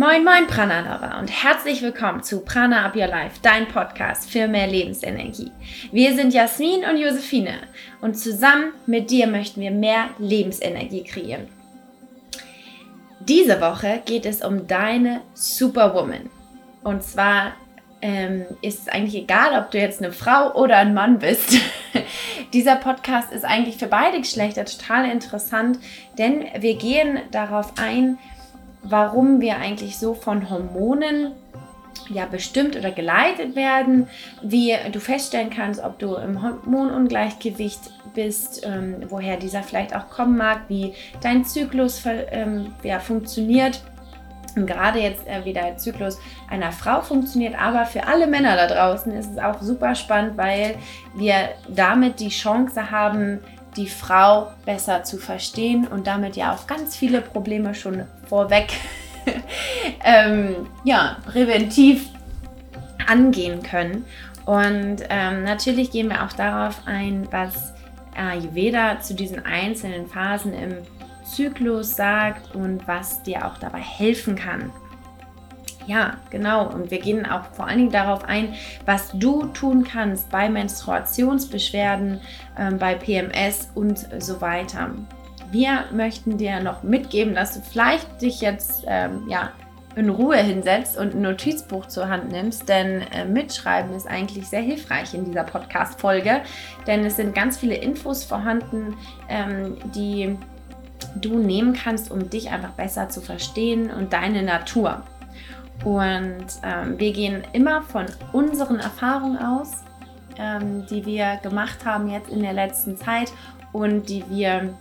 Moin, moin, Prana-Lover und herzlich willkommen zu Prana Up Your Life, dein Podcast für mehr Lebensenergie. Wir sind Jasmin und Josephine und zusammen mit dir möchten wir mehr Lebensenergie kreieren. Diese Woche geht es um deine Superwoman. Und zwar ähm, ist es eigentlich egal, ob du jetzt eine Frau oder ein Mann bist. Dieser Podcast ist eigentlich für beide Geschlechter total interessant, denn wir gehen darauf ein, warum wir eigentlich so von Hormonen ja bestimmt oder geleitet werden, wie du feststellen kannst, ob du im Hormonungleichgewicht bist, ähm, woher dieser vielleicht auch kommen mag, wie dein Zyklus ähm, ja, funktioniert. Und gerade jetzt äh, wie der Zyklus einer Frau funktioniert, aber für alle Männer da draußen ist es auch super spannend, weil wir damit die Chance haben, die Frau besser zu verstehen und damit ja auch ganz viele Probleme schon vorweg ähm, ja, präventiv angehen können. Und ähm, natürlich gehen wir auch darauf ein, was Ayurveda zu diesen einzelnen Phasen im Zyklus sagt und was dir auch dabei helfen kann. Ja, genau. Und wir gehen auch vor allen Dingen darauf ein, was du tun kannst bei Menstruationsbeschwerden, ähm, bei PMS und so weiter. Wir möchten dir noch mitgeben, dass du vielleicht dich jetzt ähm, ja, in Ruhe hinsetzt und ein Notizbuch zur Hand nimmst, denn äh, Mitschreiben ist eigentlich sehr hilfreich in dieser Podcast-Folge, denn es sind ganz viele Infos vorhanden, ähm, die du nehmen kannst, um dich einfach besser zu verstehen und deine Natur. Und ähm, wir gehen immer von unseren Erfahrungen aus, ähm, die wir gemacht haben jetzt in der letzten Zeit und die wir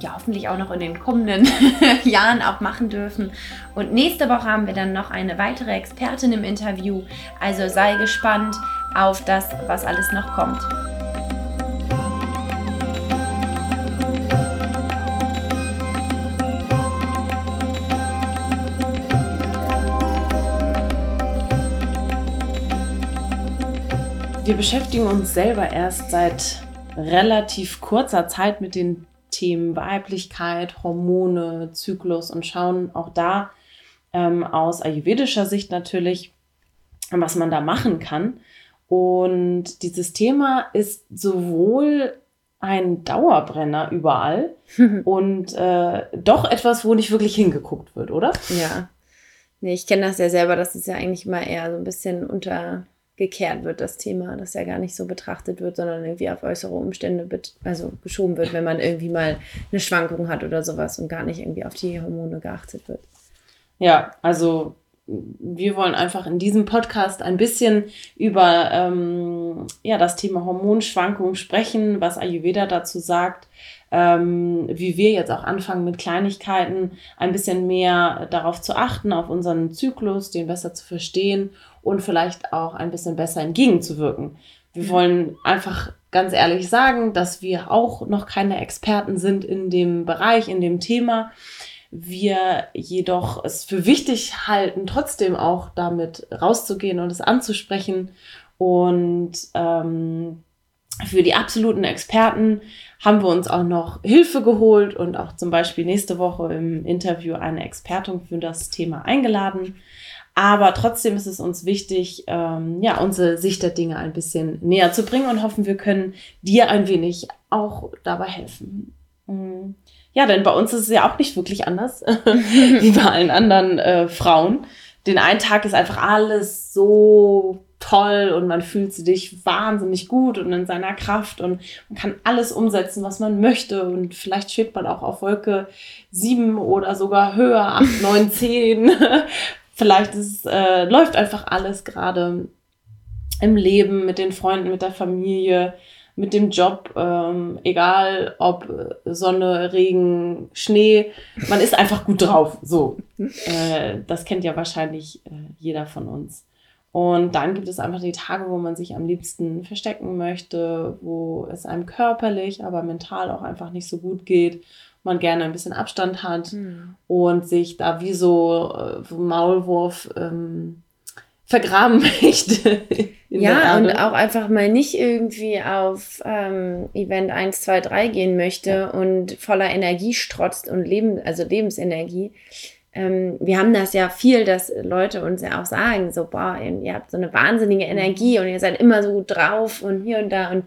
ja hoffentlich auch noch in den kommenden Jahren auch machen dürfen. Und nächste Woche haben wir dann noch eine weitere Expertin im Interview. Also sei gespannt auf das, was alles noch kommt. Wir beschäftigen uns selber erst seit relativ kurzer Zeit mit den Themen Weiblichkeit, Hormone, Zyklus und schauen auch da ähm, aus ayurvedischer Sicht natürlich, was man da machen kann. Und dieses Thema ist sowohl ein Dauerbrenner überall und äh, doch etwas, wo nicht wirklich hingeguckt wird, oder? Ja. Nee, ich kenne das ja selber, das ist ja eigentlich mal eher so ein bisschen unter gekehrt wird, das Thema, dass ja gar nicht so betrachtet wird, sondern irgendwie auf äußere Umstände also geschoben wird, wenn man irgendwie mal eine Schwankung hat oder sowas und gar nicht irgendwie auf die Hormone geachtet wird. Ja, also wir wollen einfach in diesem Podcast ein bisschen über ähm, ja, das Thema Hormonschwankungen sprechen, was Ayurveda dazu sagt, ähm, wie wir jetzt auch anfangen mit Kleinigkeiten ein bisschen mehr darauf zu achten, auf unseren Zyklus, den besser zu verstehen und vielleicht auch ein bisschen besser entgegenzuwirken. Wir wollen einfach ganz ehrlich sagen, dass wir auch noch keine Experten sind in dem Bereich, in dem Thema. Wir jedoch es für wichtig halten, trotzdem auch damit rauszugehen und es anzusprechen. Und ähm, für die absoluten Experten haben wir uns auch noch Hilfe geholt und auch zum Beispiel nächste Woche im Interview eine Expertin für das Thema eingeladen. Aber trotzdem ist es uns wichtig, ähm, ja, unsere Sicht der Dinge ein bisschen näher zu bringen und hoffen, wir können dir ein wenig auch dabei helfen. Mm. Ja, denn bei uns ist es ja auch nicht wirklich anders wie bei allen anderen äh, Frauen. Den einen Tag ist einfach alles so toll und man fühlt sich wahnsinnig gut und in seiner Kraft und man kann alles umsetzen, was man möchte und vielleicht schwebt man auch auf Wolke 7 oder sogar höher, 8, 9, 10. vielleicht ist, äh, läuft einfach alles gerade im Leben, mit den Freunden, mit der Familie, mit dem Job, ähm, egal ob Sonne, Regen, Schnee, man ist einfach gut drauf. So, äh, das kennt ja wahrscheinlich äh, jeder von uns. Und dann gibt es einfach die Tage, wo man sich am liebsten verstecken möchte, wo es einem körperlich, aber mental auch einfach nicht so gut geht, man gerne ein bisschen Abstand hat mhm. und sich da wie so äh, Maulwurf ähm, vergraben möchte. ja, und auch einfach mal nicht irgendwie auf ähm, Event 1, 2, 3 gehen möchte ja. und voller Energie strotzt und Leben, also Lebensenergie ähm, wir haben das ja viel, dass Leute uns ja auch sagen, so, boah, ihr habt so eine wahnsinnige Energie und ihr seid immer so gut drauf und hier und da. Und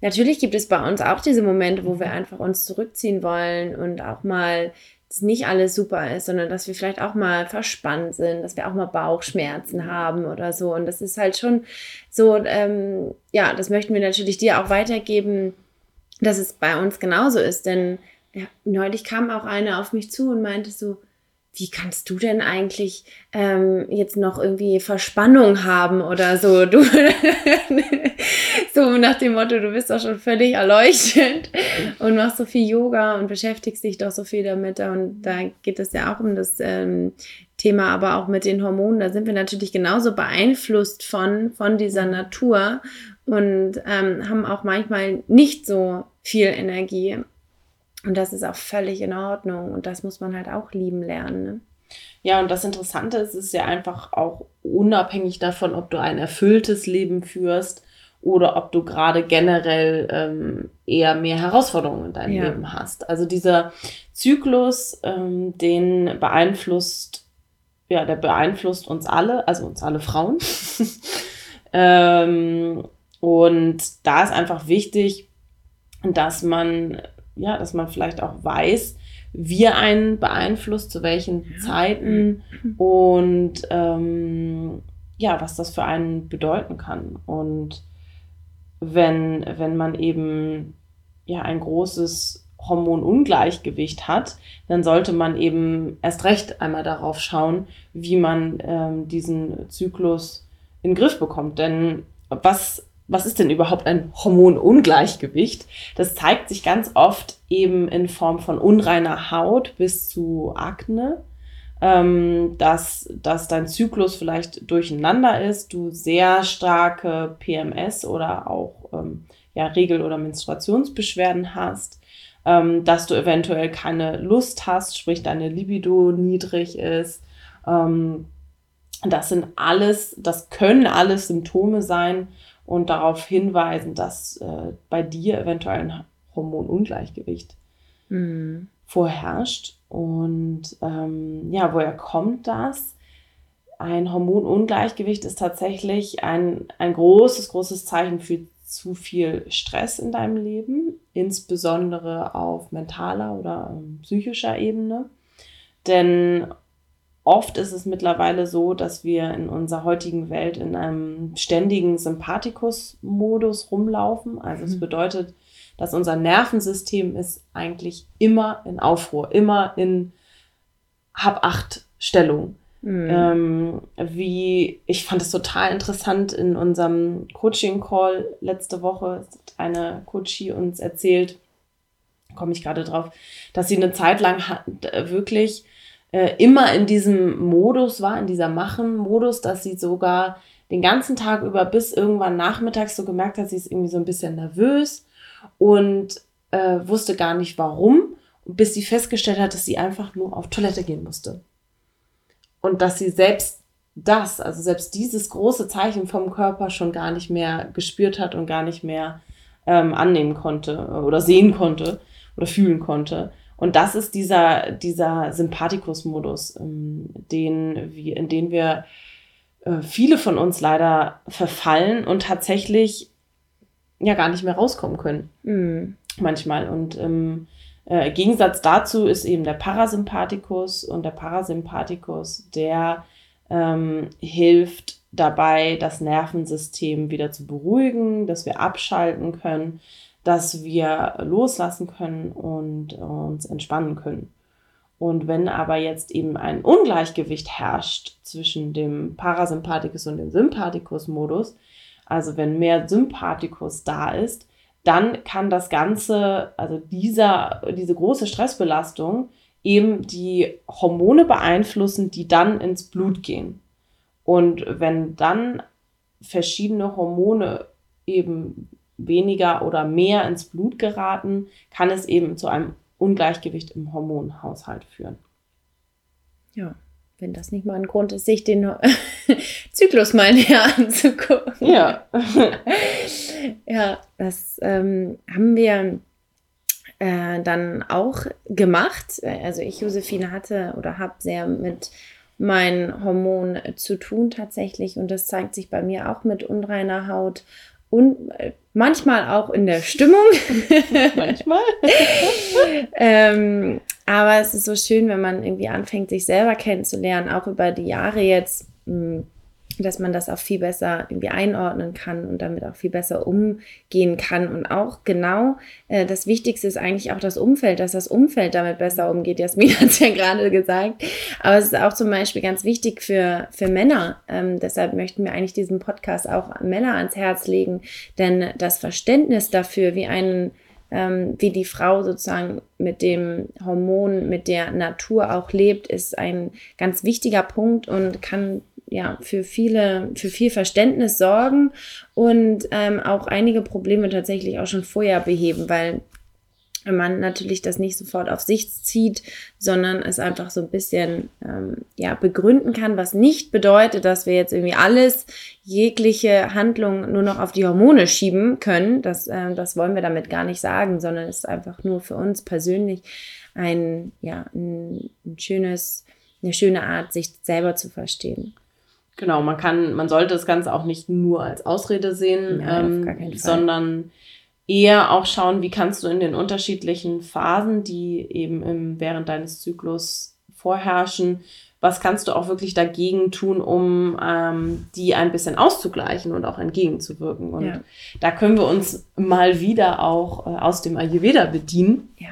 natürlich gibt es bei uns auch diese Momente, wo wir einfach uns zurückziehen wollen und auch mal dass nicht alles super ist, sondern dass wir vielleicht auch mal verspannt sind, dass wir auch mal Bauchschmerzen haben oder so. Und das ist halt schon so, ähm, ja, das möchten wir natürlich dir auch weitergeben, dass es bei uns genauso ist. Denn ja, neulich kam auch eine auf mich zu und meinte so, wie kannst du denn eigentlich ähm, jetzt noch irgendwie Verspannung haben oder so? Du so nach dem Motto, du bist doch schon völlig erleuchtet und machst so viel Yoga und beschäftigst dich doch so viel damit. Und da geht es ja auch um das ähm, Thema, aber auch mit den Hormonen. Da sind wir natürlich genauso beeinflusst von, von dieser Natur und ähm, haben auch manchmal nicht so viel Energie. Und das ist auch völlig in Ordnung und das muss man halt auch lieben lernen. Ne? Ja, und das Interessante ist, ist ja einfach auch unabhängig davon, ob du ein erfülltes Leben führst oder ob du gerade generell ähm, eher mehr Herausforderungen in deinem ja. Leben hast. Also dieser Zyklus, ähm, den beeinflusst, ja, der beeinflusst uns alle, also uns alle Frauen. ähm, und da ist einfach wichtig, dass man ja, dass man vielleicht auch weiß, wie er einen beeinflusst, zu welchen ja. Zeiten und ähm, ja, was das für einen bedeuten kann. Und wenn, wenn man eben ja ein großes Hormonungleichgewicht hat, dann sollte man eben erst recht einmal darauf schauen, wie man ähm, diesen Zyklus in den Griff bekommt. Denn was was ist denn überhaupt ein Hormonungleichgewicht? Das zeigt sich ganz oft eben in Form von unreiner Haut bis zu Akne, ähm, dass, dass dein Zyklus vielleicht durcheinander ist, du sehr starke PMS oder auch ähm, ja, Regel- oder Menstruationsbeschwerden hast, ähm, dass du eventuell keine Lust hast, sprich deine Libido niedrig ist. Ähm, das sind alles, das können alles Symptome sein, und darauf hinweisen, dass äh, bei dir eventuell ein Hormonungleichgewicht mhm. vorherrscht. Und ähm, ja, woher kommt das? Ein Hormonungleichgewicht ist tatsächlich ein, ein großes, großes Zeichen für zu viel Stress in deinem Leben, insbesondere auf mentaler oder ähm, psychischer Ebene. Denn Oft ist es mittlerweile so, dass wir in unserer heutigen Welt in einem ständigen Sympathikus-Modus rumlaufen. Also es mhm. bedeutet, dass unser Nervensystem ist eigentlich immer in Aufruhr, immer in Hab-Acht-Stellung. Mhm. Ähm, wie, ich fand es total interessant in unserem Coaching-Call letzte Woche, hat eine Coachie uns erzählt, komme ich gerade drauf, dass sie eine Zeit lang hat, wirklich äh, immer in diesem Modus war, in dieser Machen-Modus, dass sie sogar den ganzen Tag über bis irgendwann nachmittags so gemerkt hat, sie ist irgendwie so ein bisschen nervös und äh, wusste gar nicht warum, bis sie festgestellt hat, dass sie einfach nur auf Toilette gehen musste. Und dass sie selbst das, also selbst dieses große Zeichen vom Körper schon gar nicht mehr gespürt hat und gar nicht mehr ähm, annehmen konnte oder sehen konnte oder fühlen konnte. Und das ist dieser, dieser Sympathikus-Modus, ähm, den in den wir äh, viele von uns leider verfallen und tatsächlich ja gar nicht mehr rauskommen können. Mhm. Manchmal. Und im äh, Gegensatz dazu ist eben der Parasympathikus und der Parasympathikus, der ähm, hilft dabei, das Nervensystem wieder zu beruhigen, dass wir abschalten können, dass wir loslassen können und uns entspannen können. Und wenn aber jetzt eben ein Ungleichgewicht herrscht zwischen dem Parasympathikus und dem Sympathikus-Modus, also wenn mehr Sympathikus da ist, dann kann das Ganze, also dieser, diese große Stressbelastung, eben die Hormone beeinflussen, die dann ins Blut gehen. Und wenn dann verschiedene Hormone eben weniger oder mehr ins Blut geraten, kann es eben zu einem Ungleichgewicht im Hormonhaushalt führen. Ja, wenn das nicht mal ein Grund ist, sich den Zyklus mal näher anzugucken. Ja. ja, das ähm, haben wir äh, dann auch gemacht. Also ich, Josephine, hatte oder habe sehr mit meinen Hormonen zu tun tatsächlich und das zeigt sich bei mir auch mit unreiner Haut und äh, manchmal auch in der Stimmung. manchmal. ähm, aber es ist so schön, wenn man irgendwie anfängt, sich selber kennenzulernen, auch über die Jahre jetzt. Mh, dass man das auch viel besser irgendwie einordnen kann und damit auch viel besser umgehen kann. Und auch genau äh, das Wichtigste ist eigentlich auch das Umfeld, dass das Umfeld damit besser umgeht. Jasmin hat es ja gerade gesagt. Aber es ist auch zum Beispiel ganz wichtig für, für Männer. Ähm, deshalb möchten wir eigentlich diesen Podcast auch Männer ans Herz legen, denn das Verständnis dafür, wie einen ähm, wie die Frau sozusagen mit dem Hormon, mit der Natur auch lebt, ist ein ganz wichtiger Punkt und kann ja, für viele, für viel Verständnis sorgen und ähm, auch einige Probleme tatsächlich auch schon vorher beheben, weil man natürlich das nicht sofort auf sich zieht, sondern es einfach so ein bisschen ähm, ja, begründen kann, was nicht bedeutet, dass wir jetzt irgendwie alles, jegliche Handlung nur noch auf die Hormone schieben können. Das, äh, das wollen wir damit gar nicht sagen, sondern es ist einfach nur für uns persönlich ein, ja, ein, ein schönes, eine schöne Art, sich selber zu verstehen. Genau, man kann, man sollte das Ganze auch nicht nur als Ausrede sehen, ja, ähm, sondern eher auch schauen, wie kannst du in den unterschiedlichen Phasen, die eben im, während deines Zyklus vorherrschen, was kannst du auch wirklich dagegen tun, um ähm, die ein bisschen auszugleichen und auch entgegenzuwirken. Und ja. da können wir uns mal wieder auch äh, aus dem Ayurveda bedienen. Ja.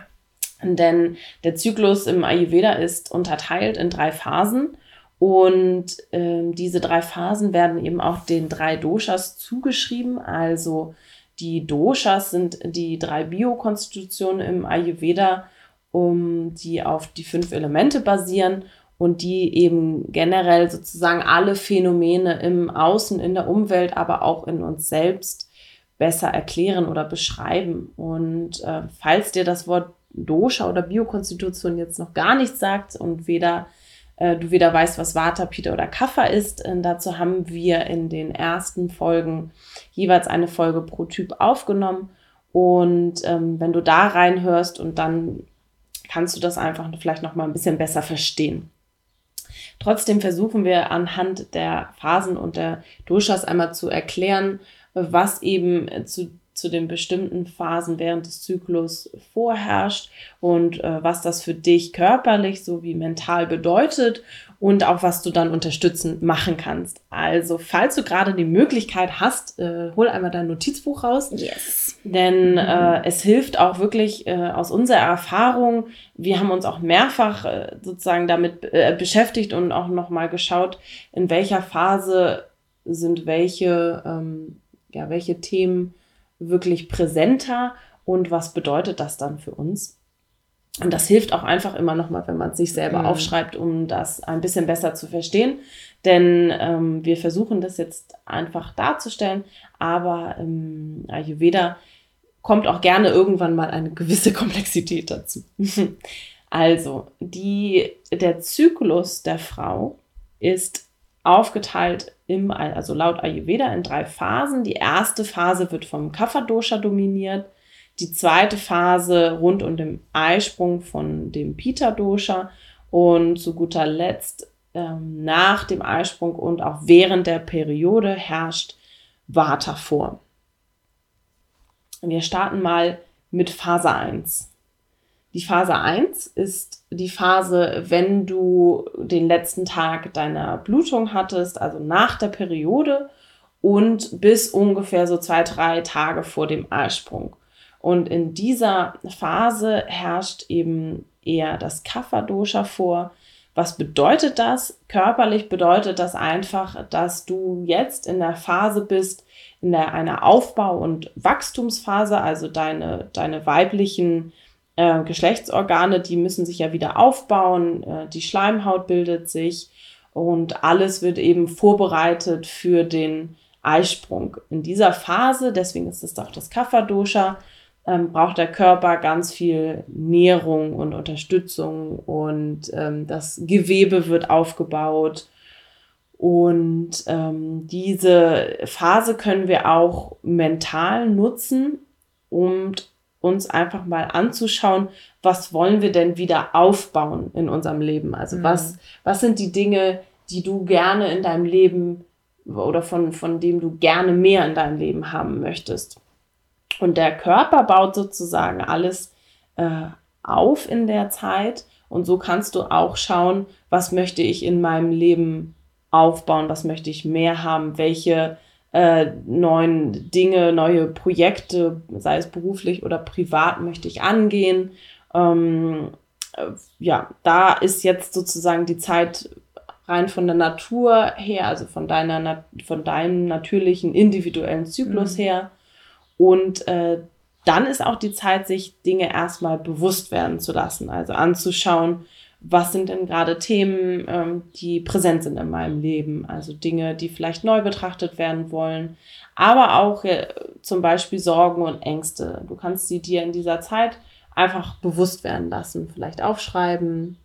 Denn der Zyklus im Ayurveda ist unterteilt in drei Phasen. Und ähm, diese drei Phasen werden eben auch den drei Doshas zugeschrieben. Also die Doshas sind die drei Biokonstitutionen im Ayurveda, um die auf die fünf Elemente basieren und die eben generell sozusagen alle Phänomene im Außen, in der Umwelt, aber auch in uns selbst besser erklären oder beschreiben. Und äh, falls dir das Wort Dosha oder Biokonstitution jetzt noch gar nichts sagt und weder äh, du weder weißt, was Vata, Pita oder Kapha ist. Und dazu haben wir in den ersten Folgen jeweils eine Folge pro Typ aufgenommen. Und ähm, wenn du da reinhörst und dann kannst du das einfach vielleicht noch mal ein bisschen besser verstehen. Trotzdem versuchen wir anhand der Phasen und der Doshas einmal zu erklären, was eben zu zu den bestimmten Phasen während des Zyklus vorherrscht und äh, was das für dich körperlich sowie mental bedeutet und auch was du dann unterstützend machen kannst. Also, falls du gerade die Möglichkeit hast, äh, hol einmal dein Notizbuch raus. Yes. Denn mhm. äh, es hilft auch wirklich äh, aus unserer Erfahrung. Wir haben uns auch mehrfach äh, sozusagen damit äh, beschäftigt und auch nochmal geschaut, in welcher Phase sind welche, ähm, ja, welche Themen wirklich präsenter und was bedeutet das dann für uns? Und das hilft auch einfach immer nochmal, wenn man es sich selber mhm. aufschreibt, um das ein bisschen besser zu verstehen. Denn ähm, wir versuchen das jetzt einfach darzustellen, aber im Ayurveda kommt auch gerne irgendwann mal eine gewisse Komplexität dazu. also, die, der Zyklus der Frau ist aufgeteilt im, also laut Ayurveda in drei Phasen. Die erste Phase wird vom Kapha-Dosha dominiert, die zweite Phase rund um den Eisprung von dem Pita-Dosha und zu guter Letzt ähm, nach dem Eisprung und auch während der Periode herrscht Vata vor. Wir starten mal mit Phase 1. Die Phase 1 ist die Phase, wenn du den letzten Tag deiner Blutung hattest, also nach der Periode und bis ungefähr so zwei, drei Tage vor dem Eisprung. Und in dieser Phase herrscht eben eher das Kapha-Dosha vor. Was bedeutet das? Körperlich bedeutet das einfach, dass du jetzt in der Phase bist, in der einer Aufbau- und Wachstumsphase, also deine, deine weiblichen äh, Geschlechtsorgane, die müssen sich ja wieder aufbauen, äh, die Schleimhaut bildet sich und alles wird eben vorbereitet für den Eisprung. In dieser Phase, deswegen ist es doch das Kapha-Dosha, ähm, braucht der Körper ganz viel Nährung und Unterstützung und ähm, das Gewebe wird aufgebaut. Und ähm, diese Phase können wir auch mental nutzen, um uns einfach mal anzuschauen, was wollen wir denn wieder aufbauen in unserem Leben? Also mhm. was, was sind die Dinge, die du gerne in deinem Leben oder von, von dem du gerne mehr in deinem Leben haben möchtest? Und der Körper baut sozusagen alles äh, auf in der Zeit. Und so kannst du auch schauen, was möchte ich in meinem Leben aufbauen, was möchte ich mehr haben, welche äh, neuen Dinge, neue Projekte, sei es beruflich oder privat, möchte ich angehen. Ähm, äh, ja, da ist jetzt sozusagen die Zeit rein von der Natur her, also von deiner, von deinem natürlichen individuellen Zyklus mhm. her. Und äh, dann ist auch die Zeit, sich Dinge erstmal bewusst werden zu lassen, also anzuschauen, was sind denn gerade Themen, ähm, die präsent sind in meinem Leben, also Dinge, die vielleicht neu betrachtet werden wollen, aber auch äh, zum Beispiel Sorgen und Ängste. Du kannst sie dir in dieser Zeit einfach bewusst werden lassen, vielleicht aufschreiben,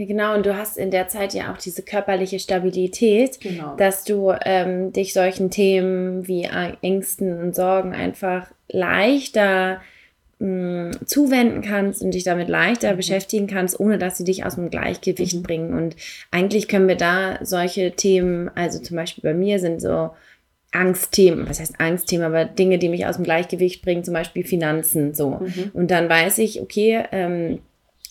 ja, genau, und du hast in der Zeit ja auch diese körperliche Stabilität, genau. dass du ähm, dich solchen Themen wie Ängsten und Sorgen einfach leichter mh, mm, zuwenden kannst und dich damit leichter mhm. beschäftigen kannst, ohne dass sie dich aus dem Gleichgewicht mhm. bringen. Und eigentlich können wir da solche Themen, also zum Beispiel bei mir sind so Angstthemen, was heißt Angstthemen, aber Dinge, die mich aus dem Gleichgewicht bringen, zum Beispiel Finanzen, so. Mhm. Und dann weiß ich, okay, ähm,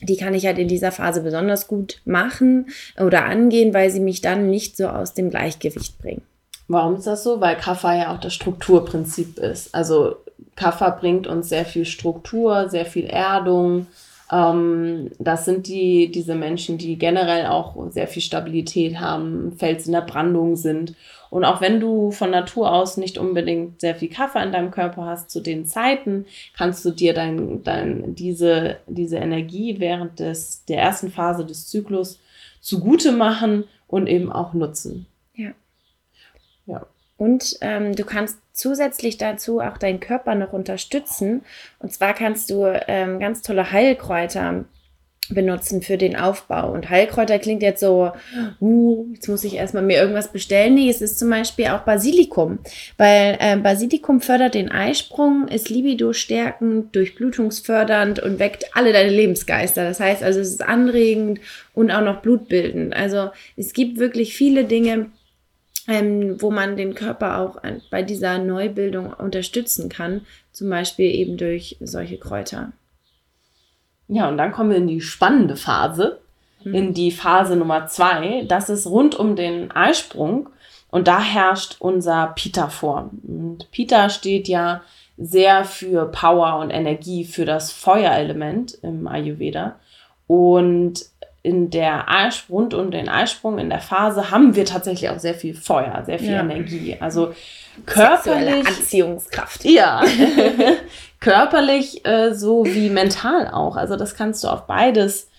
die kann ich halt in dieser Phase besonders gut machen oder angehen, weil sie mich dann nicht so aus dem Gleichgewicht bringen. Warum ist das so? Weil Kaffer ja auch das Strukturprinzip ist. Also Kaffer bringt uns sehr viel Struktur, sehr viel Erdung. Ähm, das sind die, diese Menschen, die generell auch sehr viel Stabilität haben, Fels in der Brandung sind. Und auch wenn du von Natur aus nicht unbedingt sehr viel Kaffee in deinem Körper hast, zu den Zeiten kannst du dir dein, dein, diese, diese Energie während des, der ersten Phase des Zyklus zugute machen und eben auch nutzen. Ja. Ja. Und ähm, du kannst zusätzlich dazu auch deinen Körper noch unterstützen. Und zwar kannst du ähm, ganz tolle Heilkräuter benutzen für den Aufbau. Und Heilkräuter klingt jetzt so, uh, jetzt muss ich erstmal mir irgendwas bestellen. Nee, es ist zum Beispiel auch Basilikum, weil äh, Basilikum fördert den Eisprung, ist Libido stärkend, durchblutungsfördernd und weckt alle deine Lebensgeister. Das heißt also, es ist anregend und auch noch blutbildend. Also es gibt wirklich viele Dinge, ähm, wo man den Körper auch bei dieser Neubildung unterstützen kann, zum Beispiel eben durch solche Kräuter. Ja, und dann kommen wir in die spannende Phase, mhm. in die Phase Nummer zwei. Das ist rund um den Eisprung. Und da herrscht unser Pita vor. Und Pita steht ja sehr für Power und Energie, für das Feuerelement im Ayurveda. Und in der Eisprung, rund um den Eisprung, in der Phase, haben wir tatsächlich auch sehr viel Feuer, sehr viel ja. Energie. Also körperlich. Anziehungskraft. Ja. körperlich äh, so wie mental auch. Also das kannst du auf beides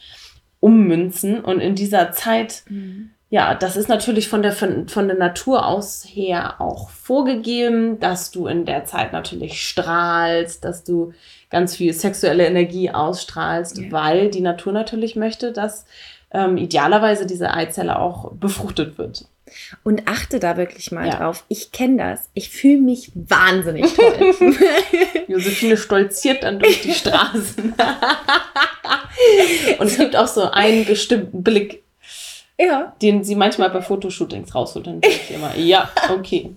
ummünzen. Und in dieser Zeit, mhm. Ja, das ist natürlich von der, von, von der Natur aus her auch vorgegeben, dass du in der Zeit natürlich strahlst, dass du ganz viel sexuelle Energie ausstrahlst, ja. weil die Natur natürlich möchte, dass ähm, idealerweise diese Eizelle auch befruchtet wird. Und achte da wirklich mal ja. drauf. Ich kenne das. Ich fühle mich wahnsinnig toll. Josephine stolziert dann durch die Straßen. Und es gibt auch so einen bestimmten Blick, ja. den sie manchmal bei Fotoshootings rausholt. Dann denke ich immer, ja, okay.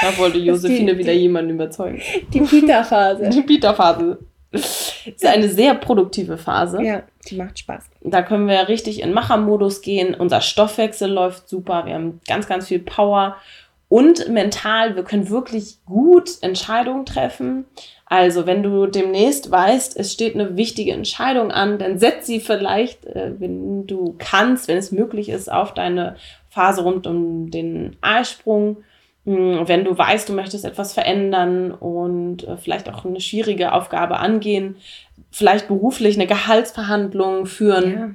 Da wollte Josephine die, wieder die, jemanden überzeugen. Die Pita-Phase. Die Pita-Phase. ist eine sehr produktive Phase. Ja, die macht Spaß. Da können wir richtig in Machermodus gehen. Unser Stoffwechsel läuft super. Wir haben ganz, ganz viel Power. Und mental, wir können wirklich gut Entscheidungen treffen. Also, wenn du demnächst weißt, es steht eine wichtige Entscheidung an, dann setz sie vielleicht, äh, wenn du kannst, wenn es möglich ist, auf deine Phase rund um den Eisprung hm, wenn du weißt, du möchtest etwas verändern und äh, vielleicht auch eine schwierige Aufgabe angehen, vielleicht beruflich eine Gehaltsverhandlung führen, ja.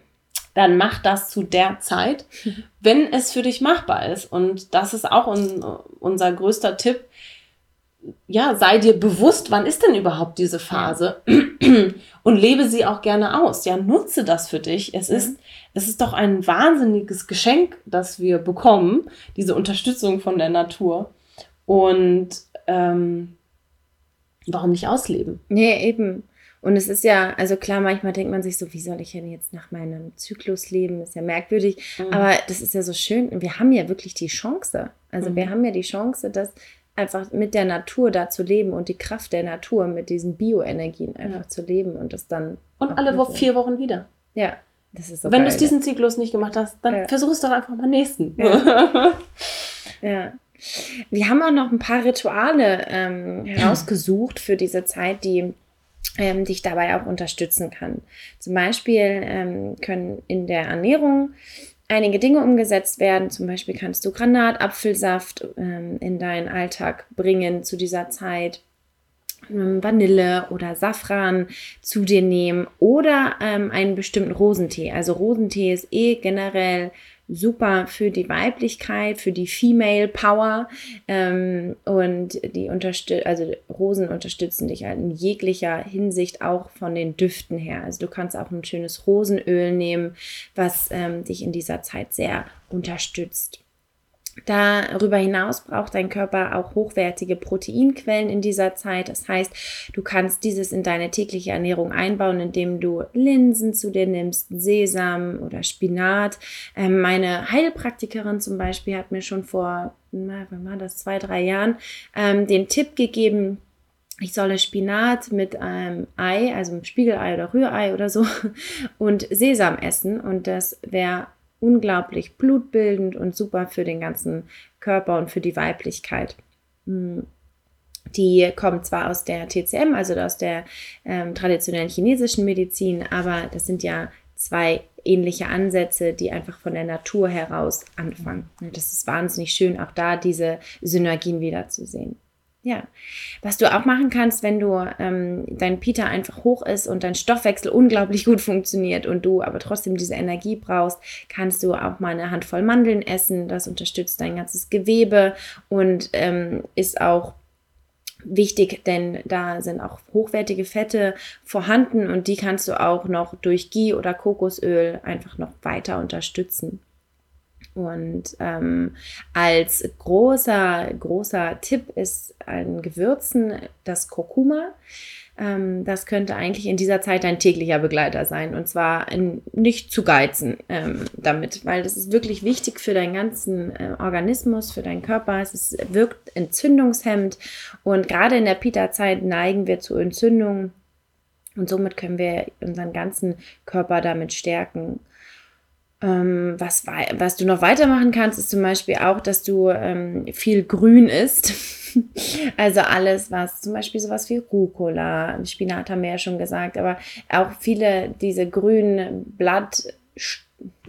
dann mach das zu der Zeit, wenn es für dich machbar ist. Und das ist auch un unser größter Tipp ja, sei dir bewusst, wann ist denn überhaupt diese Phase und lebe sie auch gerne aus. Ja, nutze das für dich. Es ist, es ist doch ein wahnsinniges Geschenk, das wir bekommen, diese Unterstützung von der Natur. Und ähm, Warum nicht ausleben? Nee, eben. Und es ist ja, also klar, manchmal denkt man sich so, wie soll ich denn jetzt nach meinem Zyklus leben? Das ist ja merkwürdig. Mhm. Aber das ist ja so schön. Wir haben ja wirklich die Chance. Also mhm. wir haben ja die Chance, dass einfach mit der Natur da zu leben und die Kraft der Natur mit diesen Bioenergien einfach ja. zu leben und das dann. Und alle Wo vier Wochen wieder. Ja. Das ist so Wenn du diesen Zyklus nicht gemacht hast, dann ja. versuch es doch einfach mal nächsten. Ja. ja. Wir haben auch noch ein paar Rituale ähm, herausgesucht für diese Zeit, die ähm, dich dabei auch unterstützen kann. Zum Beispiel ähm, können in der Ernährung einige Dinge umgesetzt werden. Zum Beispiel kannst du Granatapfelsaft ähm, in deinen Alltag bringen zu dieser Zeit. Ähm, Vanille oder Safran zu dir nehmen oder ähm, einen bestimmten Rosentee. Also Rosentee ist eh generell super für die Weiblichkeit, für die Female Power ähm, und die unterstützen, also Rosen unterstützen dich halt in jeglicher Hinsicht auch von den Düften her. Also du kannst auch ein schönes Rosenöl nehmen, was ähm, dich in dieser Zeit sehr unterstützt. Darüber hinaus braucht dein Körper auch hochwertige Proteinquellen in dieser Zeit. Das heißt, du kannst dieses in deine tägliche Ernährung einbauen, indem du Linsen zu dir nimmst, Sesam oder Spinat. Ähm, meine Heilpraktikerin zum Beispiel hat mir schon vor, na, wann war das, zwei, drei Jahren, ähm, den Tipp gegeben, ich solle Spinat mit einem Ei, also einem Spiegelei oder Rührei oder so, und Sesam essen. Und das wäre unglaublich blutbildend und super für den ganzen Körper und für die Weiblichkeit. Hm. Die kommt zwar aus der TCM, also aus der ähm, traditionellen chinesischen Medizin, aber das sind ja zwei ähnliche Ansätze, die einfach von der Natur heraus anfangen. Das ist wahnsinnig schön, auch da diese Synergien wiederzusehen. Ja, was du auch machen kannst, wenn du ähm, dein Pita einfach hoch ist und dein Stoffwechsel unglaublich gut funktioniert und du aber trotzdem diese Energie brauchst, kannst du auch mal eine Handvoll Mandeln essen. Das unterstützt dein ganzes Gewebe und ähm, ist auch wichtig, denn da sind auch hochwertige Fette vorhanden und die kannst du auch noch durch Ghee oder Kokosöl einfach noch weiter unterstützen. Und ähm, als großer, großer Tipp ist an Gewürzen das Kurkuma. Ähm, das könnte eigentlich in dieser Zeit ein täglicher Begleiter sein. Und zwar in, nicht zu geizen ähm, damit, weil das ist wirklich wichtig für deinen ganzen äh, Organismus, für deinen Körper. Es ist, wirkt entzündungshemmend. Und gerade in der Pita-Zeit neigen wir zu Entzündungen. Und somit können wir unseren ganzen Körper damit stärken. Ähm, was, was du noch weitermachen kannst, ist zum Beispiel auch, dass du ähm, viel Grün isst. also alles, was zum Beispiel sowas wie Rucola, Spinat haben wir ja schon gesagt, aber auch viele diese grünen Blatt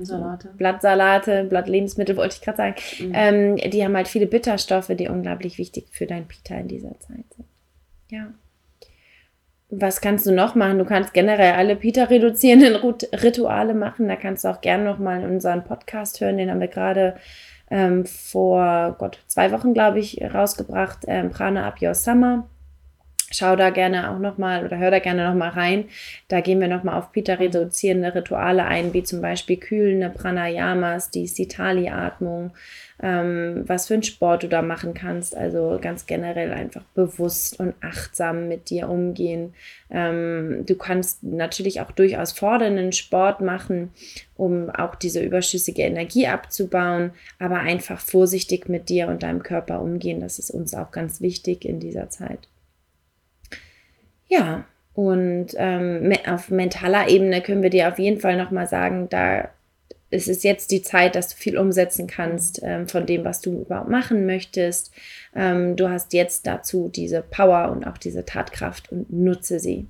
Salate. Blattsalate, Blattlebensmittel wollte ich gerade sagen. Mhm. Ähm, die haben halt viele Bitterstoffe, die unglaublich wichtig für dein Pita in dieser Zeit sind. Ja was kannst du noch machen? Du kannst generell alle Pita-reduzierenden Rituale machen. Da kannst du auch gerne noch mal unseren Podcast hören. Den haben wir gerade ähm, vor Gott zwei Wochen, glaube ich, rausgebracht. Ähm, Prana Up Your Summer. Schau da gerne auch noch mal oder hör da gerne noch mal rein. Da gehen wir noch mal auf Pita-reduzierende Rituale ein, wie zum Beispiel kühlende Pranayamas, die Sitali-Atmung ähm, was für einen Sport du da machen kannst. Also ganz generell einfach bewusst und achtsam mit dir umgehen. Ähm, du kannst natürlich auch durchaus fordernden Sport machen, um auch diese überschüssige Energie abzubauen, aber einfach vorsichtig mit dir und deinem Körper umgehen. Das ist uns auch ganz wichtig in dieser Zeit. Ja, und ähm, auf mentaler Ebene können wir dir auf jeden Fall nochmal sagen, da es ist jetzt die Zeit, dass du viel umsetzen kannst ähm, von dem, was du überhaupt machen möchtest. Ähm, du hast jetzt dazu diese Power und auch diese Tatkraft und nutze sie.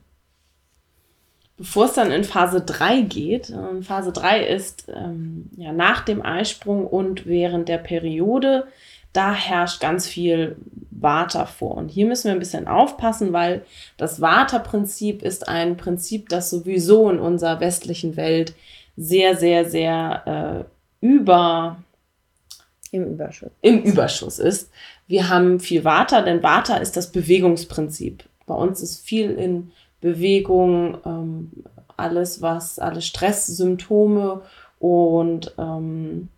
Bevor es dann in Phase 3 geht, äh, Phase 3 ist ähm, ja, nach dem Eisprung und während der Periode, da herrscht ganz viel Vata vor. Und hier müssen wir ein bisschen aufpassen, weil das Vata-Prinzip ist ein Prinzip, das sowieso in unserer westlichen Welt sehr, sehr, sehr äh, über im Überschuss. im Überschuss ist. Wir haben viel Vata, denn Vata ist das Bewegungsprinzip. Bei uns ist viel in Bewegung, ähm, alles was, alle Stresssymptome und ähm,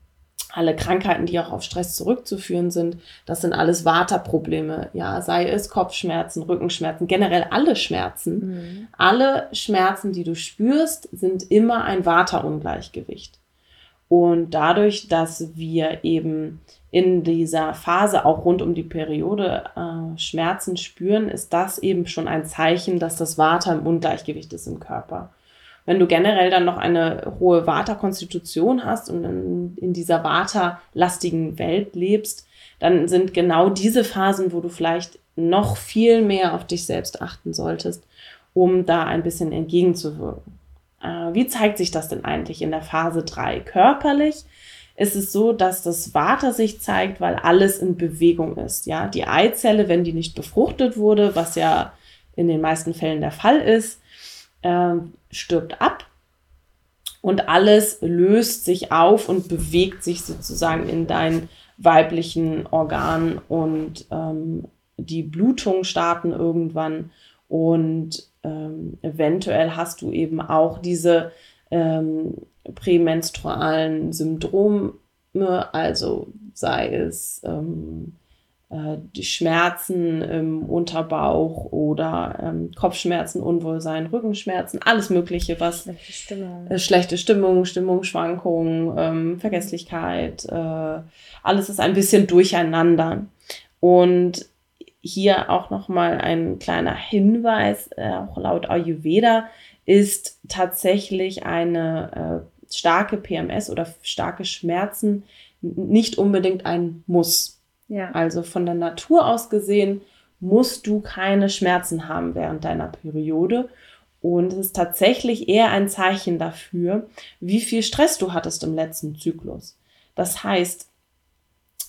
alle Krankheiten, die auch auf Stress zurückzuführen sind, das sind alles Vata-Probleme. Ja, sei es Kopfschmerzen, Rückenschmerzen, generell alle Schmerzen. Mhm. Alle Schmerzen, die du spürst, sind immer ein Vata-Ungleichgewicht. Und dadurch, dass wir eben in dieser Phase auch rund um die Periode äh, Schmerzen spüren, ist das eben schon ein Zeichen, dass das Vata im Ungleichgewicht ist im Körper. Wenn du generell dann noch eine hohe Vata-Konstitution hast und in, in dieser Vata-lastigen Welt lebst, dann sind genau diese Phasen, wo du vielleicht noch viel mehr auf dich selbst achten solltest, um da ein bisschen entgegenzuwirken. Äh, wie zeigt sich das denn eigentlich in der Phase 3? Körperlich ist es so, dass das Vata sich zeigt, weil alles in Bewegung ist. Ja, die Eizelle, wenn die nicht befruchtet wurde, was ja in den meisten Fällen der Fall ist, äh, stirbt ab und alles löst sich auf und bewegt sich sozusagen in deinen weiblichen Organ und ähm, die Blutungen starten irgendwann und ähm, eventuell hast du eben auch diese ähm, prämenstrualen Syndrome, also sei es ähm, äh, die Schmerzen im Unterbauch oder ähm, Kopfschmerzen, Unwohlsein, Rückenschmerzen, alles Mögliche, was schlechte Stimmung, äh, schlechte Stimmung Stimmungsschwankungen, ähm, Vergesslichkeit, äh, alles ist ein bisschen durcheinander. Und hier auch nochmal ein kleiner Hinweis, äh, auch laut Ayurveda ist tatsächlich eine äh, starke PMS oder starke Schmerzen nicht unbedingt ein Muss. Ja. Also von der Natur aus gesehen musst du keine Schmerzen haben während deiner Periode. Und es ist tatsächlich eher ein Zeichen dafür, wie viel Stress du hattest im letzten Zyklus. Das heißt,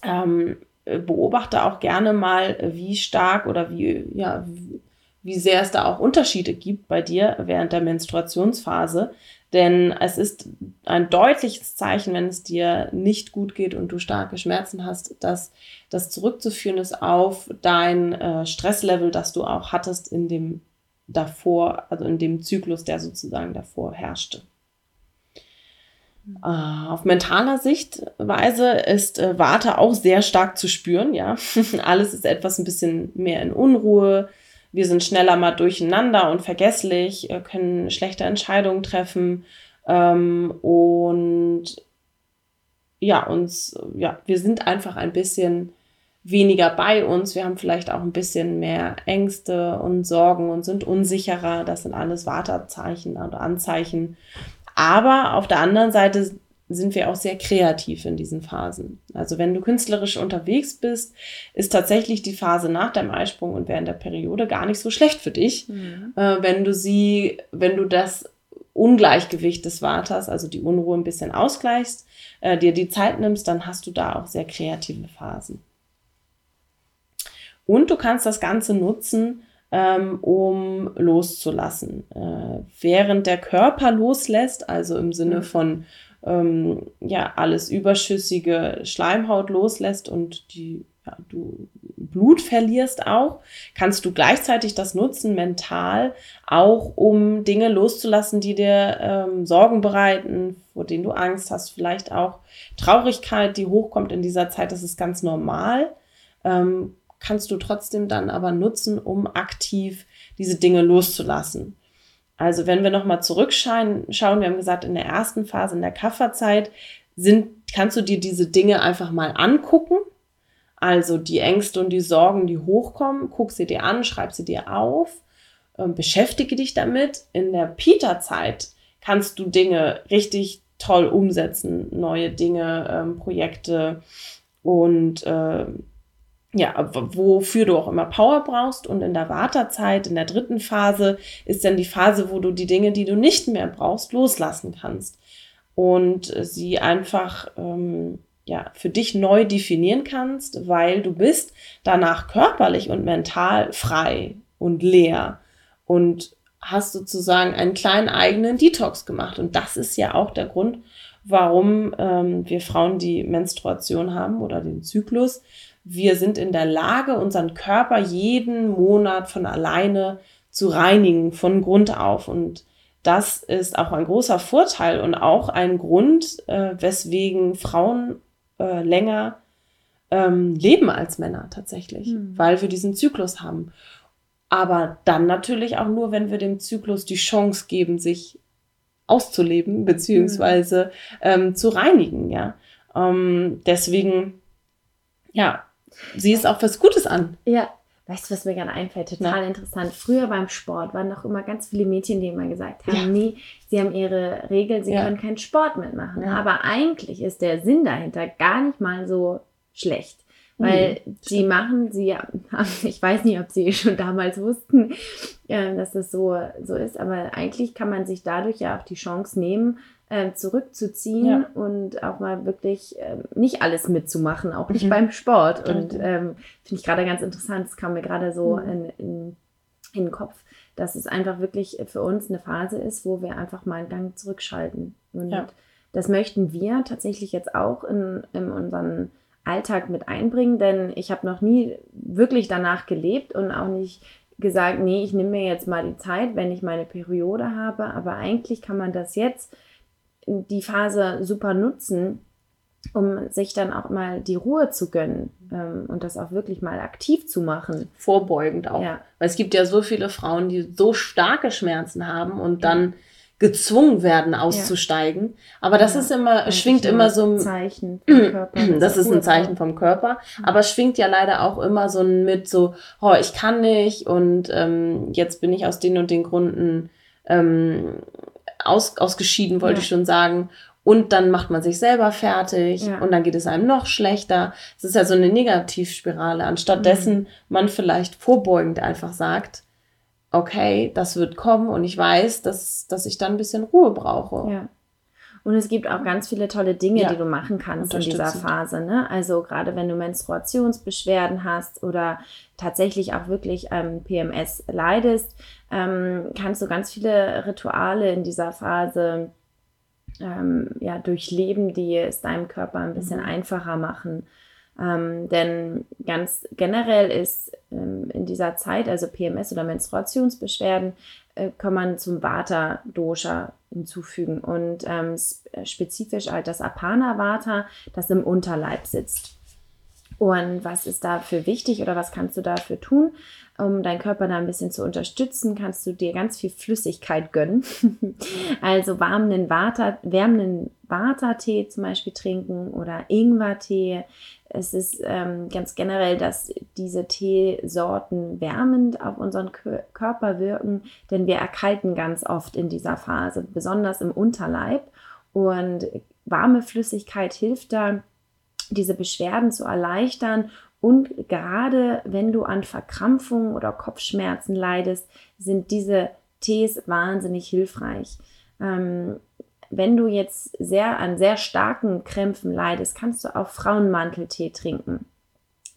ähm, beobachte auch gerne mal, wie stark oder wie, ja, wie sehr es da auch Unterschiede gibt bei dir während der Menstruationsphase. Denn es ist ein deutliches Zeichen, wenn es dir nicht gut geht und du starke Schmerzen hast, dass das zurückzuführen ist auf dein äh, Stresslevel, das du auch hattest in dem davor, also in dem Zyklus, der sozusagen davor herrschte. Uh, auf mentaler Sichtweise ist äh, Warte auch sehr stark zu spüren, ja. Alles ist etwas ein bisschen mehr in Unruhe, wir sind schneller mal durcheinander und vergesslich, äh, können schlechte Entscheidungen treffen ähm, und ja, uns, ja, wir sind einfach ein bisschen weniger bei uns. Wir haben vielleicht auch ein bisschen mehr Ängste und Sorgen und sind unsicherer. Das sind alles Wartezeichen oder Anzeichen. Aber auf der anderen Seite sind wir auch sehr kreativ in diesen Phasen. Also wenn du künstlerisch unterwegs bist, ist tatsächlich die Phase nach deinem Eisprung und während der Periode gar nicht so schlecht für dich, mhm. äh, wenn du sie, wenn du das Ungleichgewicht des Vaters, also die Unruhe ein bisschen ausgleichst, äh, dir die Zeit nimmst, dann hast du da auch sehr kreative Phasen. Und du kannst das Ganze nutzen, ähm, um loszulassen. Äh, während der Körper loslässt, also im Sinne mhm. von ähm, ja alles überschüssige Schleimhaut loslässt und die ja, du Blut verlierst auch, kannst du gleichzeitig das nutzen mental auch um Dinge loszulassen, die dir ähm, Sorgen bereiten, vor denen du Angst hast, vielleicht auch Traurigkeit, die hochkommt in dieser Zeit. Das ist ganz normal. Ähm, kannst du trotzdem dann aber nutzen, um aktiv diese Dinge loszulassen. Also wenn wir nochmal zurückschauen, schauen, wir haben gesagt, in der ersten Phase, in der Kafferzeit, sind, kannst du dir diese Dinge einfach mal angucken. Also die Ängste und die Sorgen, die hochkommen, guck sie dir an, schreib sie dir auf, äh, beschäftige dich damit. In der Pita-Zeit kannst du Dinge richtig toll umsetzen, neue Dinge, ähm, Projekte und äh, ja, wofür du auch immer Power brauchst. Und in der Wartezeit, in der dritten Phase, ist dann die Phase, wo du die Dinge, die du nicht mehr brauchst, loslassen kannst. Und sie einfach ähm, ja, für dich neu definieren kannst, weil du bist danach körperlich und mental frei und leer und hast sozusagen einen kleinen eigenen Detox gemacht. Und das ist ja auch der Grund, warum ähm, wir Frauen die Menstruation haben oder den Zyklus, wir sind in der Lage, unseren Körper jeden Monat von alleine zu reinigen, von Grund auf. Und das ist auch ein großer Vorteil und auch ein Grund, äh, weswegen Frauen, äh, länger ähm, leben als Männer tatsächlich, mhm. weil wir diesen Zyklus haben. Aber dann natürlich auch nur, wenn wir dem Zyklus die Chance geben, sich auszuleben, beziehungsweise mhm. ähm, zu reinigen, ja. Ähm, deswegen, ja, sieh es auch was Gutes an. Ja, Weißt du, was mir gerade einfällt? Total ja. interessant. Früher beim Sport waren noch immer ganz viele Mädchen, die immer gesagt haben, ja. nee, sie haben ihre Regel, sie ja. können keinen Sport mitmachen. Aber eigentlich ist der Sinn dahinter gar nicht mal so schlecht. Weil mhm, die machen, sie, ich weiß nicht, ob sie schon damals wussten, äh, dass das so, so ist, aber eigentlich kann man sich dadurch ja auch die Chance nehmen, äh, zurückzuziehen ja. und auch mal wirklich äh, nicht alles mitzumachen, auch nicht mhm. beim Sport. Und ähm, finde ich gerade ganz interessant, es kam mir gerade so mhm. in, in, in den Kopf, dass es einfach wirklich für uns eine Phase ist, wo wir einfach mal einen Gang zurückschalten. Und ja. das möchten wir tatsächlich jetzt auch in, in unseren Alltag mit einbringen, denn ich habe noch nie wirklich danach gelebt und auch nicht gesagt, nee, ich nehme mir jetzt mal die Zeit, wenn ich meine Periode habe, aber eigentlich kann man das jetzt die Phase super nutzen, um sich dann auch mal die Ruhe zu gönnen ähm, und das auch wirklich mal aktiv zu machen. Vorbeugend auch. Ja. Weil es gibt ja so viele Frauen, die so starke Schmerzen haben und dann gezwungen werden auszusteigen. Ja. Aber das ja. ist immer, das schwingt immer so ein Zeichen vom Körper. Das ist ein Zeichen vom Körper. Aber es schwingt ja leider auch immer so mit so, oh, ich kann nicht und ähm, jetzt bin ich aus den und den Gründen ähm, aus, ausgeschieden, wollte ja. ich schon sagen. Und dann macht man sich selber fertig ja. und dann geht es einem noch schlechter. Es ist ja so eine Negativspirale. Anstattdessen mhm. man vielleicht vorbeugend einfach sagt, okay, das wird kommen und ich weiß, dass, dass ich dann ein bisschen Ruhe brauche. Ja. Und es gibt auch ganz viele tolle Dinge, ja. die du machen kannst in dieser Phase. Ne? Also gerade wenn du Menstruationsbeschwerden hast oder tatsächlich auch wirklich ähm, PMS leidest, ähm, kannst du ganz viele Rituale in dieser Phase ähm, ja, durchleben, die es deinem Körper ein bisschen mhm. einfacher machen. Ähm, denn ganz generell ist ähm, in dieser Zeit, also PMS oder Menstruationsbeschwerden, äh, kann man zum Vata-Dosha hinzufügen und ähm, spezifisch halt das Apana-Vata, das im Unterleib sitzt. Und was ist dafür wichtig oder was kannst du dafür tun? Um deinen Körper da ein bisschen zu unterstützen, kannst du dir ganz viel Flüssigkeit gönnen. also warmen Vata, wärmenden Vata-Tee zum Beispiel trinken oder Ingwer-Tee. Es ist ähm, ganz generell, dass diese Teesorten wärmend auf unseren Körper wirken, denn wir erkalten ganz oft in dieser Phase, besonders im Unterleib. Und warme Flüssigkeit hilft da, diese Beschwerden zu erleichtern. Und gerade wenn du an Verkrampfungen oder Kopfschmerzen leidest, sind diese Tees wahnsinnig hilfreich. Ähm, wenn du jetzt sehr an sehr starken Krämpfen leidest, kannst du auch Frauenmanteltee trinken.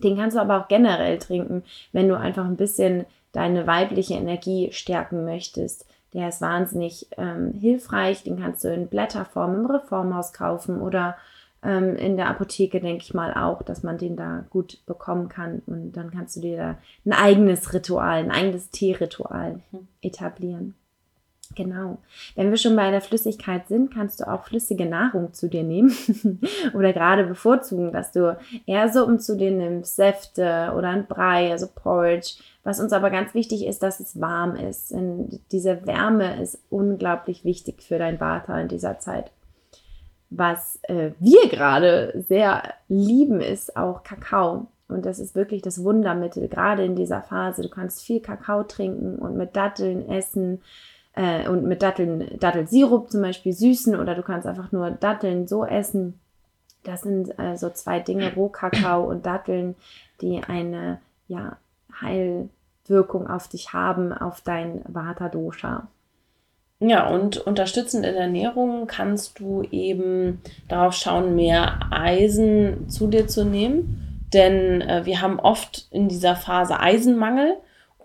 Den kannst du aber auch generell trinken, wenn du einfach ein bisschen deine weibliche Energie stärken möchtest. Der ist wahnsinnig ähm, hilfreich. Den kannst du in Blätterform im Reformhaus kaufen oder ähm, in der Apotheke denke ich mal auch, dass man den da gut bekommen kann. Und dann kannst du dir da ein eigenes Ritual, ein eigenes Teeritual mhm. etablieren. Genau. Wenn wir schon bei der Flüssigkeit sind, kannst du auch flüssige Nahrung zu dir nehmen oder gerade bevorzugen, dass du eher Suppen zu dir nimmst, Säfte oder ein Brei, also Porridge. Was uns aber ganz wichtig ist, dass es warm ist. Und diese Wärme ist unglaublich wichtig für dein Vata in dieser Zeit was äh, wir gerade sehr lieben, ist auch Kakao. Und das ist wirklich das Wundermittel, gerade in dieser Phase. Du kannst viel Kakao trinken und mit Datteln essen äh, und mit Datteln, Dattelsirup zum Beispiel süßen oder du kannst einfach nur Datteln so essen. Das sind äh, so zwei Dinge, Rohkakao und Datteln, die eine ja, Heilwirkung auf dich haben, auf dein Vata-Dosha. Ja, und unterstützend in der Ernährung kannst du eben darauf schauen, mehr Eisen zu dir zu nehmen. Denn äh, wir haben oft in dieser Phase Eisenmangel,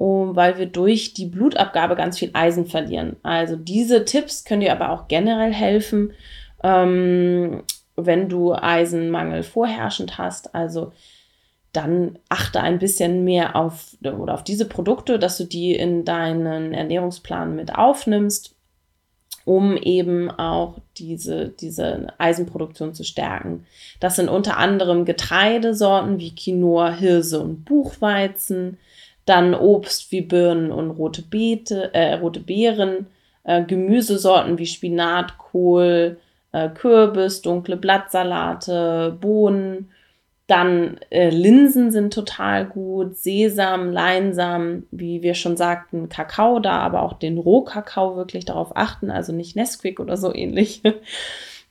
um, weil wir durch die Blutabgabe ganz viel Eisen verlieren. Also diese Tipps können dir aber auch generell helfen, ähm, wenn du Eisenmangel vorherrschend hast. Also dann achte ein bisschen mehr auf oder auf diese Produkte, dass du die in deinen Ernährungsplan mit aufnimmst um eben auch diese, diese Eisenproduktion zu stärken. Das sind unter anderem Getreidesorten wie Quinoa, Hirse und Buchweizen, dann Obst wie Birnen und rote, Beete, äh, rote Beeren, äh, Gemüsesorten wie Spinat, Kohl, äh, Kürbis, dunkle Blattsalate, Bohnen. Dann äh, Linsen sind total gut, Sesam, Leinsamen, wie wir schon sagten, Kakao da, aber auch den Rohkakao wirklich darauf achten, also nicht Nesquik oder so ähnlich.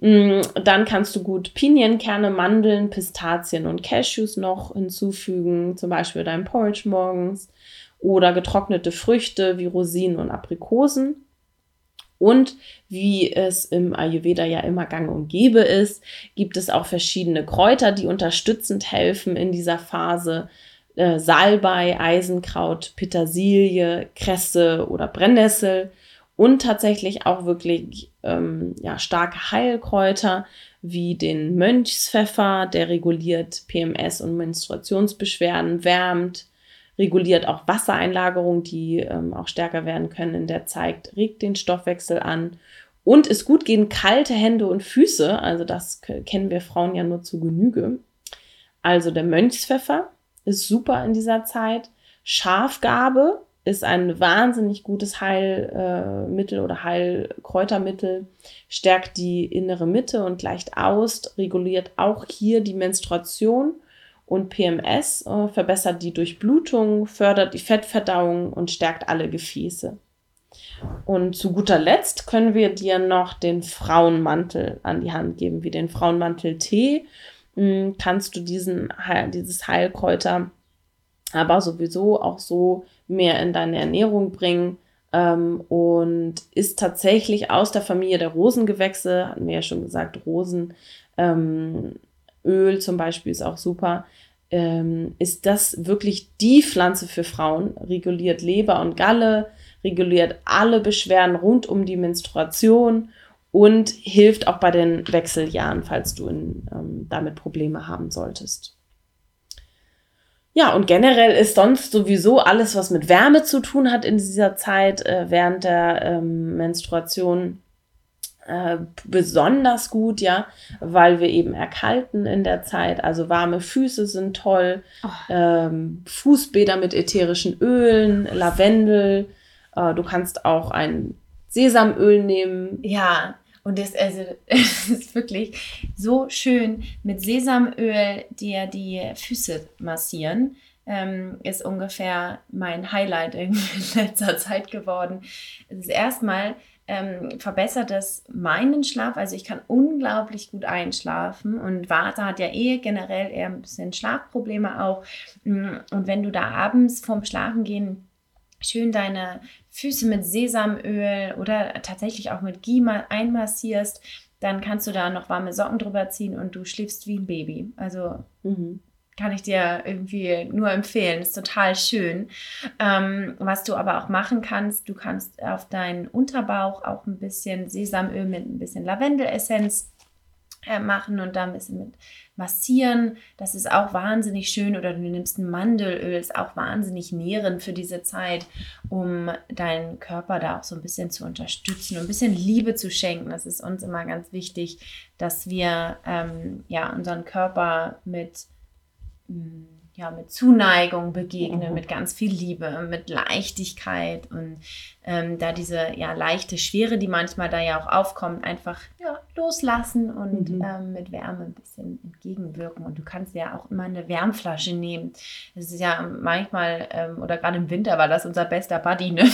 Mm, dann kannst du gut Pinienkerne, Mandeln, Pistazien und Cashews noch hinzufügen, zum Beispiel deinem Porridge morgens oder getrocknete Früchte wie Rosinen und Aprikosen. Und wie es im Ayurveda ja immer gang und gäbe ist, gibt es auch verschiedene Kräuter, die unterstützend helfen in dieser Phase. Äh, Salbei, Eisenkraut, Petersilie, Kresse oder Brennnessel und tatsächlich auch wirklich ähm, ja, starke Heilkräuter wie den Mönchspfeffer, der reguliert PMS und Menstruationsbeschwerden, wärmt, reguliert auch Wassereinlagerungen, die ähm, auch stärker werden können in der Zeit, regt den Stoffwechsel an und ist gut gegen kalte Hände und Füße. Also das kennen wir Frauen ja nur zu Genüge. Also der Mönchspfeffer ist super in dieser Zeit. Schafgabe ist ein wahnsinnig gutes Heilmittel äh, oder Heilkräutermittel, stärkt die innere Mitte und gleicht aus, reguliert auch hier die Menstruation und PMS äh, verbessert die Durchblutung, fördert die Fettverdauung und stärkt alle Gefäße. Und zu guter Letzt können wir dir noch den Frauenmantel an die Hand geben, wie den Frauenmantel Tee. Hm, kannst du diesen, dieses Heilkräuter aber sowieso auch so mehr in deine Ernährung bringen ähm, und ist tatsächlich aus der Familie der Rosengewächse, hatten wir ja schon gesagt, Rosenöl ähm, zum Beispiel ist auch super, ähm, ist das wirklich die Pflanze für Frauen, reguliert Leber und Galle, reguliert alle Beschwerden rund um die Menstruation und hilft auch bei den Wechseljahren, falls du in, ähm, damit Probleme haben solltest. Ja, und generell ist sonst sowieso alles, was mit Wärme zu tun hat in dieser Zeit äh, während der ähm, Menstruation äh, besonders gut, ja, weil wir eben erkalten in der Zeit. Also warme Füße sind toll, oh. ähm, Fußbäder mit ätherischen Ölen, Lavendel. Äh, du kannst auch ein Sesamöl nehmen. Ja, und das, also, es ist wirklich so schön mit Sesamöl dir die Füße massieren. Ähm, ist ungefähr mein Highlight in letzter Zeit geworden. Ist erstmal ähm, verbessert es meinen Schlaf. Also ich kann unglaublich gut einschlafen und Vata hat ja eh generell eher ein bisschen Schlafprobleme auch. Mm, und wenn du da abends vorm Schlafengehen schön deine Füße mit Sesamöl oder tatsächlich auch mit Ghee mal einmassierst, dann kannst du da noch warme Socken drüber ziehen und du schläfst wie ein Baby. Also mhm kann ich dir irgendwie nur empfehlen. Ist total schön. Ähm, was du aber auch machen kannst, du kannst auf deinen Unterbauch auch ein bisschen Sesamöl mit ein bisschen Lavendelessenz machen und da ein bisschen mit massieren. Das ist auch wahnsinnig schön. Oder du nimmst ein Mandelöl, ist auch wahnsinnig nährend für diese Zeit, um deinen Körper da auch so ein bisschen zu unterstützen und ein bisschen Liebe zu schenken. Das ist uns immer ganz wichtig, dass wir ähm, ja unseren Körper mit ja, mit Zuneigung begegnen, mhm. mit ganz viel Liebe, mit Leichtigkeit und ähm, da diese ja, leichte Schwere, die manchmal da ja auch aufkommt, einfach ja, loslassen und mhm. ähm, mit Wärme ein bisschen entgegenwirken. Und du kannst ja auch immer eine Wärmflasche nehmen. Das ist ja manchmal, ähm, oder gerade im Winter war das unser bester Buddy, ne?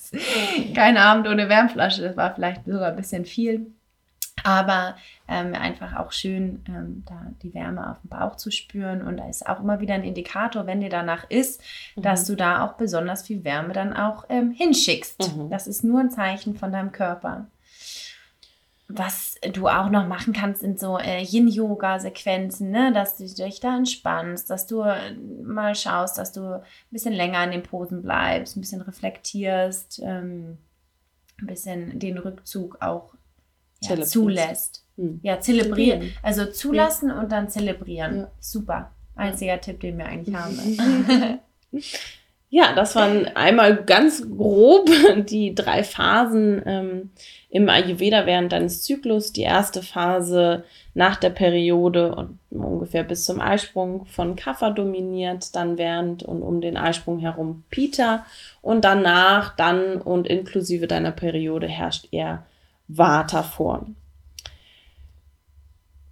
Kein Abend ohne Wärmflasche, das war vielleicht sogar ein bisschen viel. Aber ähm, einfach auch schön, ähm, da die Wärme auf dem Bauch zu spüren. Und da ist auch immer wieder ein Indikator, wenn dir danach ist, mhm. dass du da auch besonders viel Wärme dann auch ähm, hinschickst. Mhm. Das ist nur ein Zeichen von deinem Körper. Was du auch noch machen kannst, sind so äh, Yin-Yoga-Sequenzen, ne? dass du dich da entspannst, dass du äh, mal schaust, dass du ein bisschen länger in den Posen bleibst, ein bisschen reflektierst, ähm, ein bisschen den Rückzug auch ja, zulässt. Hm. Ja, zelebrieren. Also zulassen ja. und dann zelebrieren. Ja. Super. Einziger Tipp, den wir eigentlich haben. Ja, das waren einmal ganz grob die drei Phasen ähm, im Ayurveda während deines Zyklus. Die erste Phase nach der Periode und ungefähr bis zum Eisprung von Kapha dominiert, dann während und um den Eisprung herum Pita und danach, dann und inklusive deiner Periode herrscht eher Vata vor.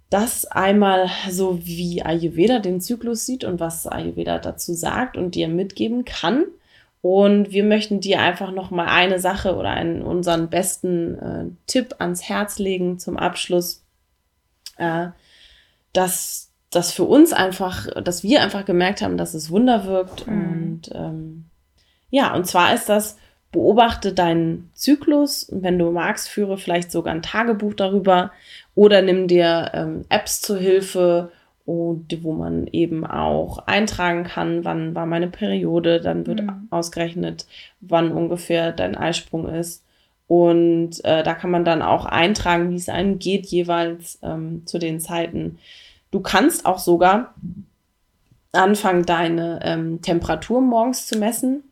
Das einmal so wie Ayurveda den Zyklus sieht und was Ayurveda dazu sagt und dir mitgeben kann. Und wir möchten dir einfach noch mal eine Sache oder einen unseren besten äh, Tipp ans Herz legen zum Abschluss, äh, dass das für uns einfach, dass wir einfach gemerkt haben, dass es Wunder wirkt. Mhm. Und ähm, ja, und zwar ist das, beobachte deinen Zyklus und wenn du magst, führe vielleicht sogar ein Tagebuch darüber oder nimm dir ähm, Apps zur Hilfe, und wo man eben auch eintragen kann, wann war meine Periode, dann wird mhm. ausgerechnet, wann ungefähr dein Eisprung ist. Und äh, da kann man dann auch eintragen, wie es einem geht, jeweils ähm, zu den Zeiten. Du kannst auch sogar anfangen, deine ähm, Temperatur morgens zu messen.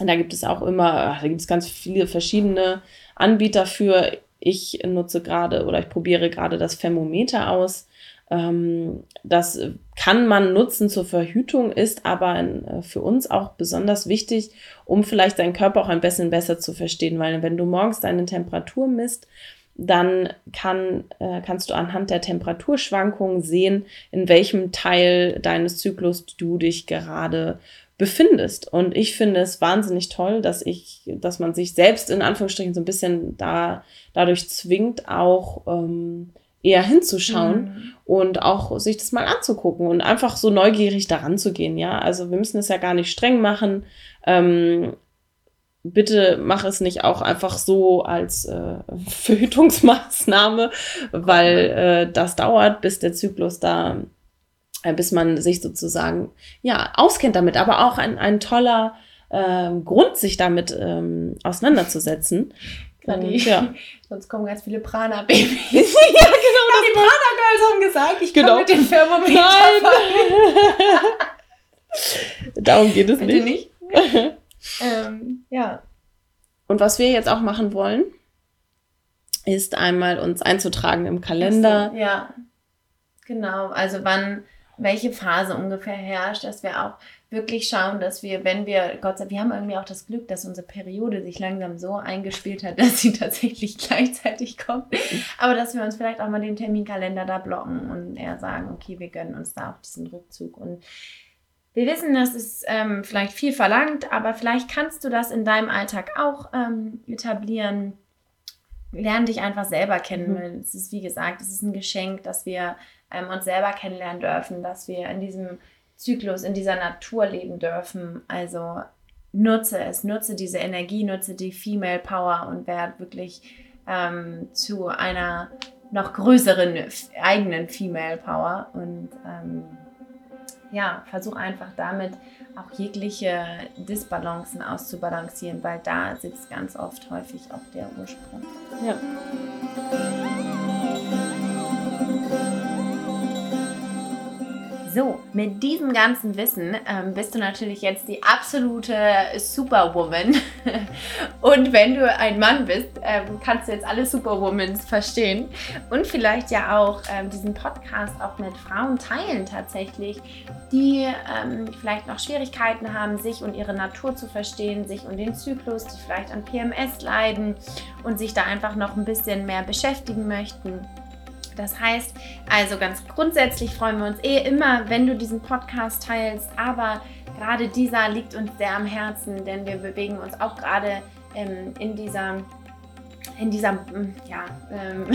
Und da gibt es auch immer, da gibt es ganz viele verschiedene Anbieter für. Ich nutze gerade oder ich probiere gerade das Thermometer aus. Ähm, das kann man nutzen zur Verhütung, ist aber äh, für uns auch besonders wichtig, um vielleicht deinen Körper auch ein bisschen besser zu verstehen, weil wenn du morgens deine Temperatur misst, dann kann, äh, kannst du anhand der Temperaturschwankungen sehen, in welchem Teil deines Zyklus du dich gerade befindest. Und ich finde es wahnsinnig toll, dass ich, dass man sich selbst in Anführungsstrichen so ein bisschen da dadurch zwingt, auch ähm, eher hinzuschauen mhm. und auch sich das mal anzugucken und einfach so neugierig daran zu gehen. Ja, also wir müssen es ja gar nicht streng machen. Ähm, bitte mach es nicht auch einfach so als äh, Verhütungsmaßnahme, weil äh, das dauert, bis der Zyklus da bis man sich sozusagen ja auskennt damit, aber auch ein, ein toller äh, Grund, sich damit ähm, auseinanderzusetzen. Und, ja. Sonst kommen ganz viele Prana-Babys. ja, genau. Ja, die Prana-Girls haben gesagt, ich genau. komme mit dem Thermometer Nein. Darum geht es Bitte nicht. nicht? ähm, ja. Und was wir jetzt auch machen wollen, ist einmal uns einzutragen im Kalender. So, ja, genau. Also wann welche Phase ungefähr herrscht, dass wir auch wirklich schauen, dass wir, wenn wir, Gott sei Dank, wir haben irgendwie auch das Glück, dass unsere Periode sich langsam so eingespielt hat, dass sie tatsächlich gleichzeitig kommt. Aber dass wir uns vielleicht auch mal den Terminkalender da blocken und eher sagen, okay, wir gönnen uns da auch diesen Rückzug. Und wir wissen, das ist ähm, vielleicht viel verlangt, aber vielleicht kannst du das in deinem Alltag auch ähm, etablieren. Lern dich einfach selber kennen. Mhm. Es ist, wie gesagt, es ist ein Geschenk, dass wir ähm, uns selber kennenlernen dürfen, dass wir in diesem Zyklus, in dieser Natur leben dürfen. Also nutze es, nutze diese Energie, nutze die Female Power und werde wirklich ähm, zu einer noch größeren eigenen Female Power und ähm, ja, versuch einfach damit auch jegliche Disbalancen auszubalancieren, weil da sitzt ganz oft häufig auch der Ursprung. Ja. So, mit diesem ganzen Wissen ähm, bist du natürlich jetzt die absolute Superwoman. und wenn du ein Mann bist, ähm, kannst du jetzt alle Superwomans verstehen und vielleicht ja auch ähm, diesen Podcast auch mit Frauen teilen tatsächlich, die ähm, vielleicht noch Schwierigkeiten haben, sich und ihre Natur zu verstehen, sich und den Zyklus, die vielleicht an PMS leiden und sich da einfach noch ein bisschen mehr beschäftigen möchten. Das heißt, also ganz grundsätzlich freuen wir uns eh immer, wenn du diesen Podcast teilst, aber gerade dieser liegt uns sehr am Herzen, denn wir bewegen uns auch gerade ähm, in dieser in dieser mm, ja ähm,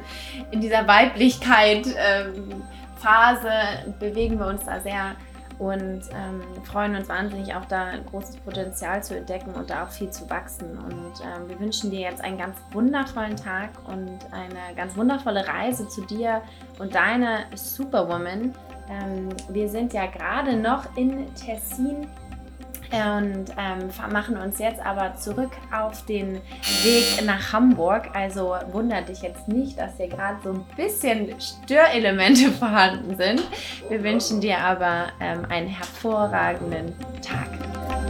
in dieser Weiblichkeit ähm, Phase bewegen wir uns da sehr und ähm, freuen uns wahnsinnig auch da ein großes Potenzial zu entdecken und da auch viel zu wachsen. Und ähm, wir wünschen dir jetzt einen ganz wundervollen Tag und eine ganz wundervolle Reise zu dir und deiner Superwoman. Ähm, wir sind ja gerade noch in Tessin und ähm, machen uns jetzt aber zurück auf den Weg nach Hamburg. Also wundert dich jetzt nicht, dass hier gerade so ein bisschen Störelemente vorhanden sind. Wir wünschen dir aber ähm, einen hervorragenden Tag.